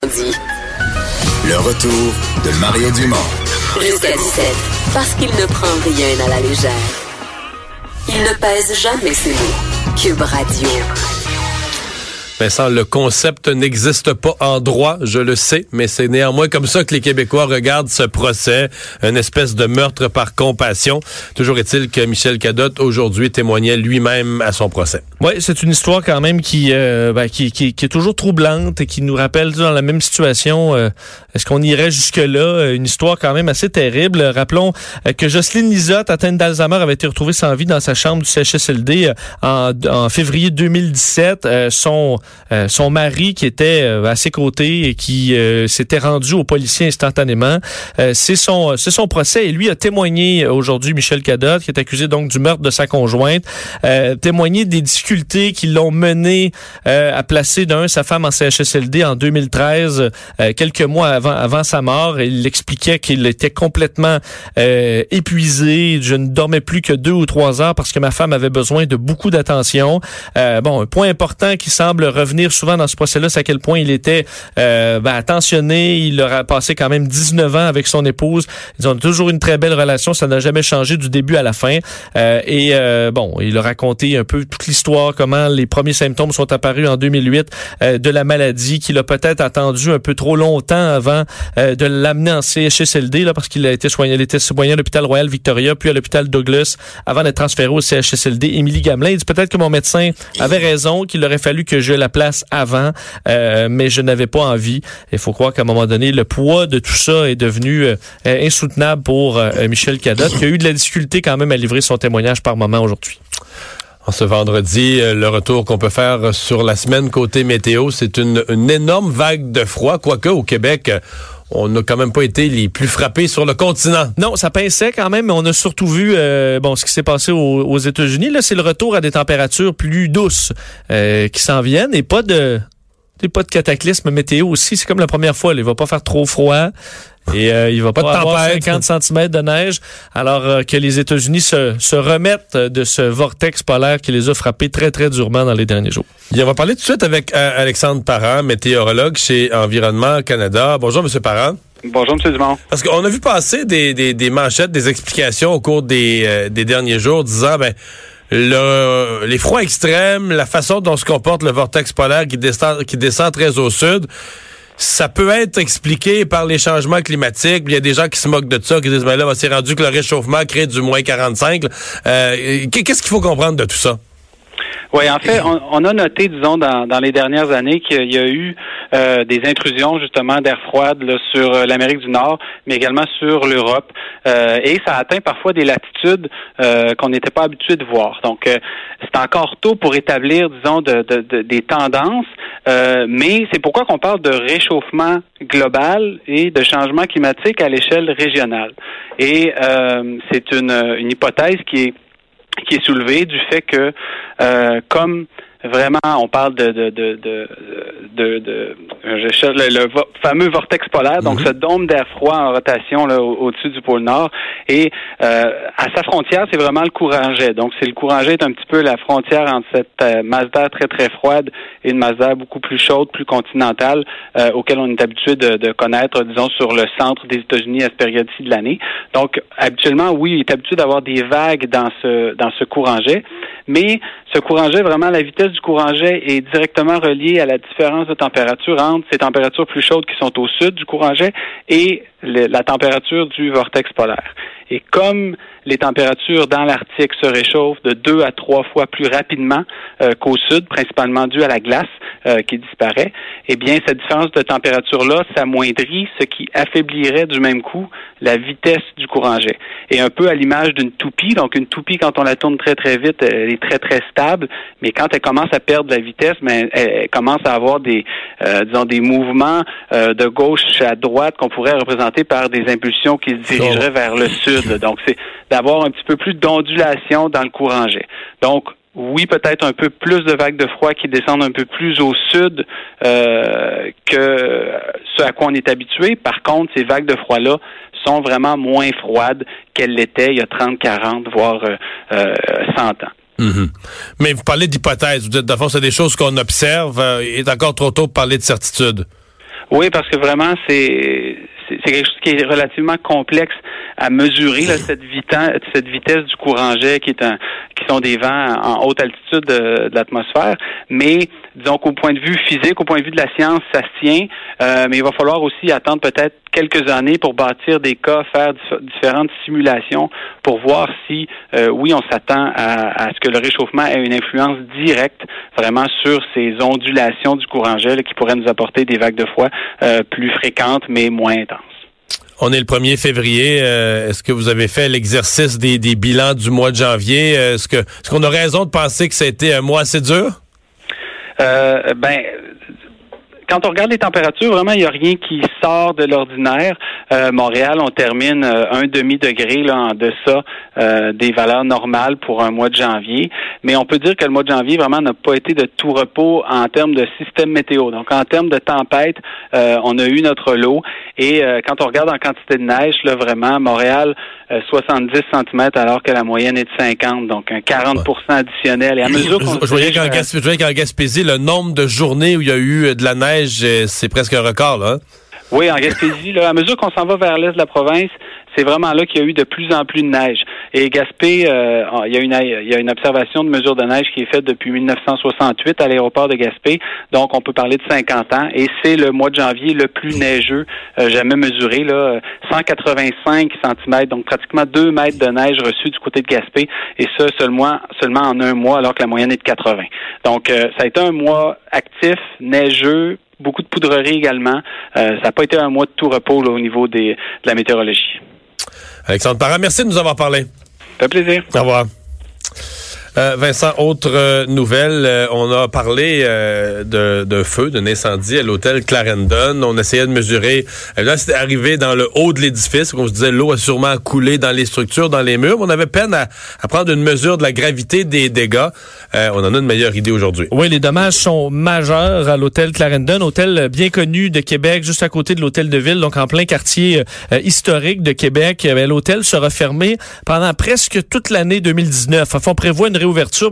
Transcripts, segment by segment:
Le retour de Mario Dumont. Jusqu'à 17, parce qu'il ne prend rien à la légère. Il ne pèse jamais ses mots. Cube Radio. Vincent, le concept n'existe pas en droit, je le sais, mais c'est néanmoins comme ça que les Québécois regardent ce procès, une espèce de meurtre par compassion. Toujours est-il que Michel Cadotte aujourd'hui témoignait lui-même à son procès. Oui, c'est une histoire quand même qui, euh, ben, qui, qui, qui, est toujours troublante et qui nous rappelle dans la même situation. Euh, est-ce qu'on irait jusque-là? Une histoire quand même assez terrible. Rappelons euh, que Jocelyne Lisotte, atteinte d'Alzheimer, avait été retrouvée sans vie dans sa chambre du CHSLD en, en février 2017. son euh, son mari qui était euh, à ses côtés et qui euh, s'était rendu au policier instantanément. c'est son son procès et lui a témoigné aujourd'hui Michel Cadotte qui est accusé donc du meurtre de sa conjointe, témoigné des difficultés qui l'ont mené à placer d'un sa femme en CHSLD en 2013 quelques mois avant avant sa mort, il expliquait qu'il était complètement épuisé, je ne dormais plus que deux ou trois heures parce que ma femme avait besoin de beaucoup d'attention. bon, un point important qui semble revenir souvent dans ce procès-là, c'est à quel point il était euh, ben, attentionné. Il aura passé quand même 19 ans avec son épouse. Ils ont toujours une très belle relation. Ça n'a jamais changé du début à la fin. Euh, et euh, bon, il a raconté un peu toute l'histoire, comment les premiers symptômes sont apparus en 2008 euh, de la maladie, qu'il a peut-être attendu un peu trop longtemps avant euh, de l'amener en CHSLD, là, parce qu'il a été soigné, il était soigné à l'hôpital Royal Victoria, puis à l'hôpital Douglas, avant d'être transféré au CHSLD. Émilie Gamelin, dit peut-être que mon médecin avait raison, qu'il aurait fallu que je la place avant, euh, mais je n'avais pas envie. Il faut croire qu'à un moment donné, le poids de tout ça est devenu insoutenable pour Michel Cadotte, qui a eu de la difficulté quand même à livrer son témoignage par moment aujourd'hui. Ce vendredi, le retour qu'on peut faire sur la semaine côté météo, c'est une, énorme vague de froid, quoique au Québec, on n'a quand même pas été les plus frappés sur le continent. Non, ça pinçait quand même, mais on a surtout vu bon ce qui s'est passé aux, États-Unis. Là, c'est le retour à des températures plus douces euh, qui s'en viennent et pas de pas de cataclysme météo aussi. C'est comme la première fois. Il va pas faire trop froid. Et euh, il va pas, de tempête. 50 cm de neige, alors euh, que les États-Unis se, se, remettent de ce vortex polaire qui les a frappés très, très durement dans les derniers jours. on va parler tout de suite avec euh, Alexandre Parent, météorologue chez Environnement Canada. Bonjour, Monsieur Parent. Bonjour, M. Dumont. Parce qu'on a vu passer des, des, des, manchettes, des explications au cours des, des derniers jours disant, ben, le, les froids extrêmes, la façon dont se comporte le vortex polaire qui descend, qui descend très au sud, ça peut être expliqué par les changements climatiques. Il y a des gens qui se moquent de ça, qui disent, ben là, c'est rendu que le réchauffement crée du moins 45. Euh, Qu'est-ce qu'il faut comprendre de tout ça? Oui, en fait, on, a noté, disons, dans, dans les dernières années qu'il y a eu euh, des intrusions justement d'air froid sur euh, l'Amérique du Nord, mais également sur l'Europe, euh, et ça atteint parfois des latitudes qu'on n'était pas habitué de voir. Donc, c'est encore tôt pour établir, disons, de, de, des tendances, mais c'est pourquoi qu'on parle de réchauffement global et de changement climatique à l'échelle régionale. Et c'est une, une hypothèse qui est qui est soulevé du fait que, euh, comme vraiment, on parle de de de de, de, de je cherche le, fameux vortex polaire, donc mhm. ce dôme d'air froid en rotation là, au-dessus du pôle Nord. Et euh, à sa frontière, c'est vraiment le courant jet. Donc c'est le courant jet est un petit peu la frontière entre cette euh, masse d'air très très froide et une masse d'air beaucoup plus chaude, plus continentale, euh, auquel on est habitué de, de, connaître, disons, sur le centre des États-Unis à cette période-ci de l'année. Donc habituellement, oui, il est habitué d'avoir des vagues dans ce dans ce courant jet, mais ce courant jet, vraiment la vitesse du courant jet est directement reliée à la différence de température entre ces températures plus chaudes qui sont au sud du courant jet et la température du vortex polaire. Et comme les températures dans l'Arctique se réchauffent de deux à trois fois plus rapidement euh, qu'au sud, principalement dû à la glace euh, qui disparaît, eh bien, cette différence de température-là s'amoindrit, ce qui affaiblirait du même coup la vitesse du courant jet. Et un peu à l'image d'une toupie, donc une toupie, quand on la tourne très, très vite, elle est très, très stable, mais quand elle commence à perdre la vitesse, mais elle, commence à avoir des, euh, disons, des mouvements de gauche à droite qu'on pourrait représenter par des impulsions qui se dirigeraient vers le sud. Donc, c'est d'avoir un petit peu plus d'ondulation dans le courant jet. Donc, oui, peut-être un peu plus de vagues de froid qui descendent un peu plus au sud euh, que ce à quoi on est habitué. Par contre, ces vagues de froid-là sont vraiment moins froides qu'elles l'étaient il y a 30, 40, voire euh, 100 euh, ans. Mm-hmm. Mais vous parlez d'hypothèses. Vous dites, de c'est des choses qu'on observe. Euh, il est encore trop tôt pour parler de certitude. Oui, parce que vraiment, c'est c'est quelque chose qui est relativement complexe à mesurer là, cette vitesse, cette vitesse du courant jet qui est un, qui sont des vents en haute altitude de, l'atmosphère. Mais disons qu'au point de vue physique, au point de vue de la science, ça se tient. Euh, mais il va falloir aussi attendre peut-être quelques années pour bâtir des cas, faire différentes simulations pour voir si, euh, oui, on s'attend à, à, ce que le réchauffement ait une influence directe vraiment sur ces ondulations du courant gel qui pourraient nous apporter des vagues de froid euh, plus fréquentes mais moins intenses. On est le 1er février. Euh, est-ce que vous avez fait l'exercice des, bilans du mois de janvier? Est-ce que est-ce qu'on a raison de penser que ça a été un mois assez dur? Euh, ben, quand on regarde les températures, vraiment, il n'y a rien qui sort de l'ordinaire. Euh, Montréal, on termine euh, un demi-degré là, en deçà euh, des valeurs normales pour un mois de janvier. Mais on peut dire que le mois de janvier, vraiment, n'a pas été de tout repos en termes de système météo. Donc, en termes de tempête, on a eu notre lot. Et quand on regarde en quantité de neige, là, vraiment, Montréal, 70 cm alors que la moyenne est de 50, donc un 40% additionnel. Et à mesure qu'on... Je, voyais qu'en Gaspésie, le nombre de journées où il y a eu de la neige euh, c'est presque un record, là. Hein? Oui, en Gaspésie, là, à mesure qu'on s'en va vers l'est de la province, c'est vraiment là qu'il y a eu de plus en plus de neige. Et Gaspé, euh, il, y a une, observation de mesure de neige qui est faite depuis 1968 à l'aéroport de Gaspé. Donc, on peut parler de 50 ans. Et c'est le mois de janvier le plus neigeux euh, jamais mesuré. Là, 185 cm, donc pratiquement 2 mètres de neige reçue du côté de Gaspé. Et ça seulement en un mois, alors que la moyenne est de 80. Donc, ça a été un mois actif, neigeux, beaucoup de poudrerie également. Euh, ça n'a pas été un mois de tout repos au niveau des, de la météorologie. Alexandre Parra, merci de nous avoir parlé. Ça fait plaisir. Au revoir. Euh, Vincent, autre euh, nouvelle, euh, on a parlé de, de, feu, d'un incendie à l'hôtel Clarendon. On essayait de mesurer. là, c'était arrivé dans le haut de l'édifice. On se disait l'eau a sûrement coulé dans les structures, dans les murs. On avait peine à, à prendre une mesure de la gravité des dégâts. on en a une meilleure idée aujourd'hui. Oui, les dommages sont majeurs à l'hôtel Clarendon, hôtel bien connu de Québec, juste à côté de l'hôtel de ville, donc en plein quartier historique de Québec. L'hôtel sera fermé pendant presque toute l'année 2019. Enfin, on prévoit une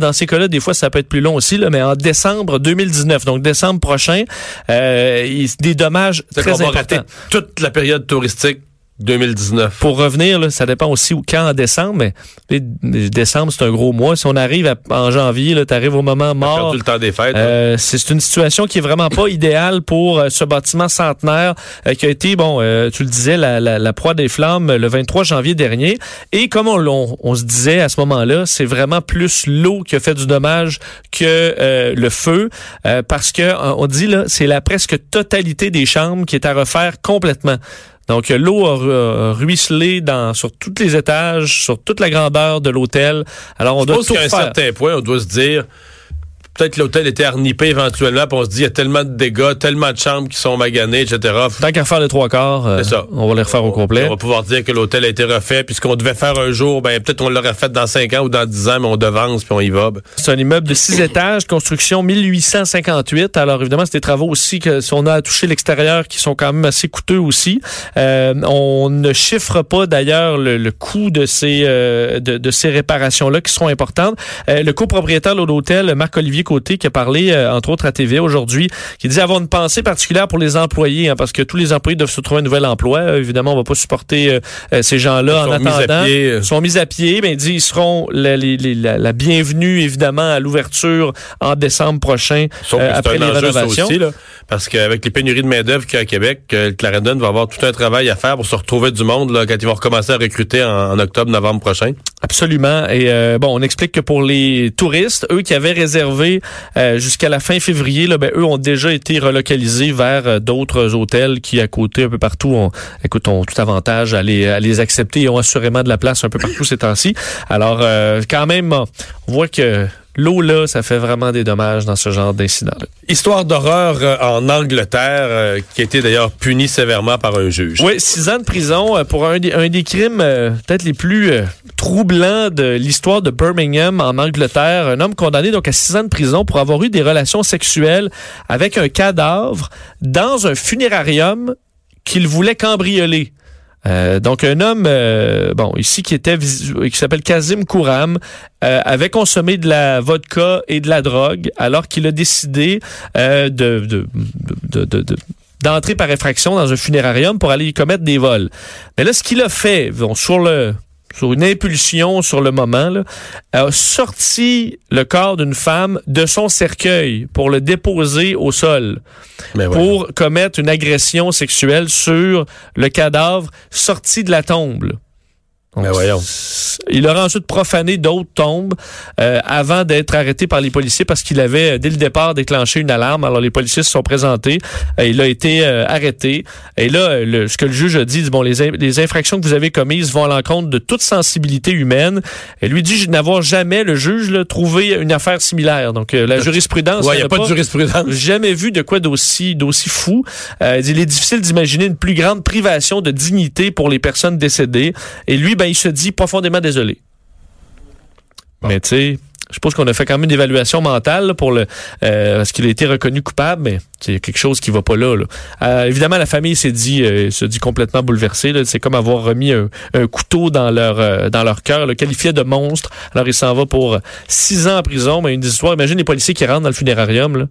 Dans ces cas-là, des fois, ça peut être plus long aussi, là, mais en décembre 2019, donc décembre prochain, euh, des dommages très importants. toute la période touristique 2019. Pour revenir, là, ça dépend aussi quand en décembre, mais décembre, c'est un gros mois. Si on arrive en janvier, tu arrives au moment mort. le temps des fêtes. Euh, c'est une situation qui est vraiment pas idéale pour euh, ce bâtiment centenaire euh, qui a été, bon, tu le disais, la, la, la, proie des flammes le 23 janvier dernier. Et comme on, on, se disait à ce moment-là, c'est vraiment plus l'eau qui a fait du dommage que le feu, parce que on dit là, c'est la presque totalité des chambres qui est à refaire complètement. Donc, l'eau a ruisselé dans, sur tous les étages, sur toute la grandeur de l'hôtel. Alors, on Je doit pense qu'à un certain point, on doit se dire, peut-être l'hôtel était arnippé éventuellement, puis on se dit, il y a tellement de dégâts, tellement de chambres qui sont maganées, etc. Tant qu'à faire les trois quarts, euh, on va les refaire au complet. On va pouvoir dire que l'hôtel a été refait, puis ce qu'on devait faire un jour, ben peut-être on l'aurait fait dans cinq ans ou dans dix ans, mais on devance, puis on y va. Ben. C'est un immeuble de six étages, construction 1858. Alors évidemment, c'est des travaux aussi que si on a à toucher l'extérieur, qui sont quand même assez coûteux aussi. Euh, on ne chiffre pas d'ailleurs le, coût de ces euh, de, de, ces réparations-là qui seront importantes. le copropriétaire de l'hôtel, Marc-Olivier Côté qui a parlé, euh, entre autres, à TV aujourd'hui, qui disait avoir une pensée particulière pour les employés, hein, parce que tous les employés doivent se trouver un nouvel emploi. Euh, évidemment, on va pas supporter euh, ces gens-là en attendant. Ils sont mis à pied. Ben, il dit ils seront la, la, bienvenue, évidemment, à l'ouverture en décembre prochain après les rénovations. Aussi, là, parce qu'avec les pénuries de main-d'œuvre qu'il y a à Québec, le Clarendon va avoir tout un travail à faire pour se retrouver du monde là, quand ils vont recommencer à recruter en, octobre, novembre prochain. Absolument. Et bon, on explique que pour les touristes, eux qui avaient réservé euh, jusqu'à la fin février, là, ben, eux ont déjà été relocalisés vers euh, d'autres hôtels qui, à côté, un peu partout, ont, écoute, ont tout avantage à les, à les accepter et ont assurément de la place un peu partout ces temps-ci. Alors, euh, quand même, on voit que L'eau, là, ça fait vraiment des dommages dans ce genre d'incident-là. Histoire d'horreur euh, en Angleterre, euh, qui a été d'ailleurs punie sévèrement par un juge. Oui, six ans de prison euh, pour un, des, un des crimes peut-être les plus troublants de l'histoire de Birmingham en Angleterre. Un homme condamné donc à six ans de prison pour avoir eu des relations sexuelles avec un cadavre dans un funérarium qu'il voulait cambrioler. Euh, donc un homme, euh, bon ici qui était qui s'appelle Kazim Kouram, euh, avait consommé de la vodka et de la drogue alors qu'il a décidé de, de, de, de d'entrer par effraction dans un funérarium pour aller y commettre des vols. Mais là, ce qu'il a fait, bon, sur le sur une impulsion sur le moment, là, a sorti le corps d'une femme de son cercueil pour le déposer au sol Mais pour commettre une agression sexuelle sur le cadavre sorti de la tombe. Là. Donc, Mais voyons. c- Il aurait ensuite profané d'autres tombes euh, avant d'être arrêté par les policiers parce qu'il avait, euh, dès le départ, déclenché une alarme. Alors, les policiers se sont présentés. Euh, il a été euh, arrêté. Et là, euh, le- ce que le juge a dit, bon, les, in- les infractions que vous avez commises vont à l'encontre de toute sensibilité humaine. Et lui dit n'avoir jamais, le juge, là, trouvé une affaire similaire. Donc, euh, la jurisprudence... Ouais, il n'y a pas de jurisprudence. jamais vu de quoi d'aussi d'aussi fou. Euh, il est difficile d'imaginer une plus grande privation de dignité pour les personnes décédées. Et lui, ben, il se dit profondément désolé. Mais tu sais, je suppose qu'on a fait quand même une évaluation mentale là, pour le euh, parce qu'il a été reconnu coupable, mais c'est quelque chose qui va pas là. là. Euh, évidemment, la famille s'est dit euh, se dit complètement bouleversée. C'est comme avoir remis un, un couteau dans leur euh, dans leur cœur, le qualifié de monstre. Alors il s'en va pour six ans en prison. Mais une histoire. Imagine les policiers qui rentrent dans le funérarium. Là.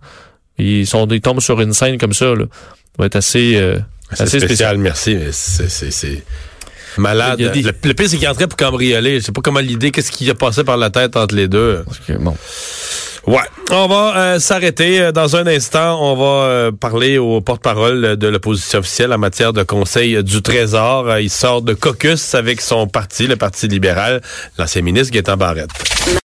Ils sont ils tombent sur une scène comme ça. Là. Ça va être assez euh, assez spécial, merci. C'est malade. Des- Le, le pire, c'est qu'il entrait pour cambrioler. Je sais pas comment l'idée, qu'est-ce qui a passé par la tête entre les deux. Bon. Ouais. On va euh, s'arrêter euh, dans un instant. On va euh, parler au porte-parole de l'opposition officielle en matière de conseil du Trésor. Il sort de caucus avec son parti, le Parti libéral, l'ancien ministre Gaétan Barrette.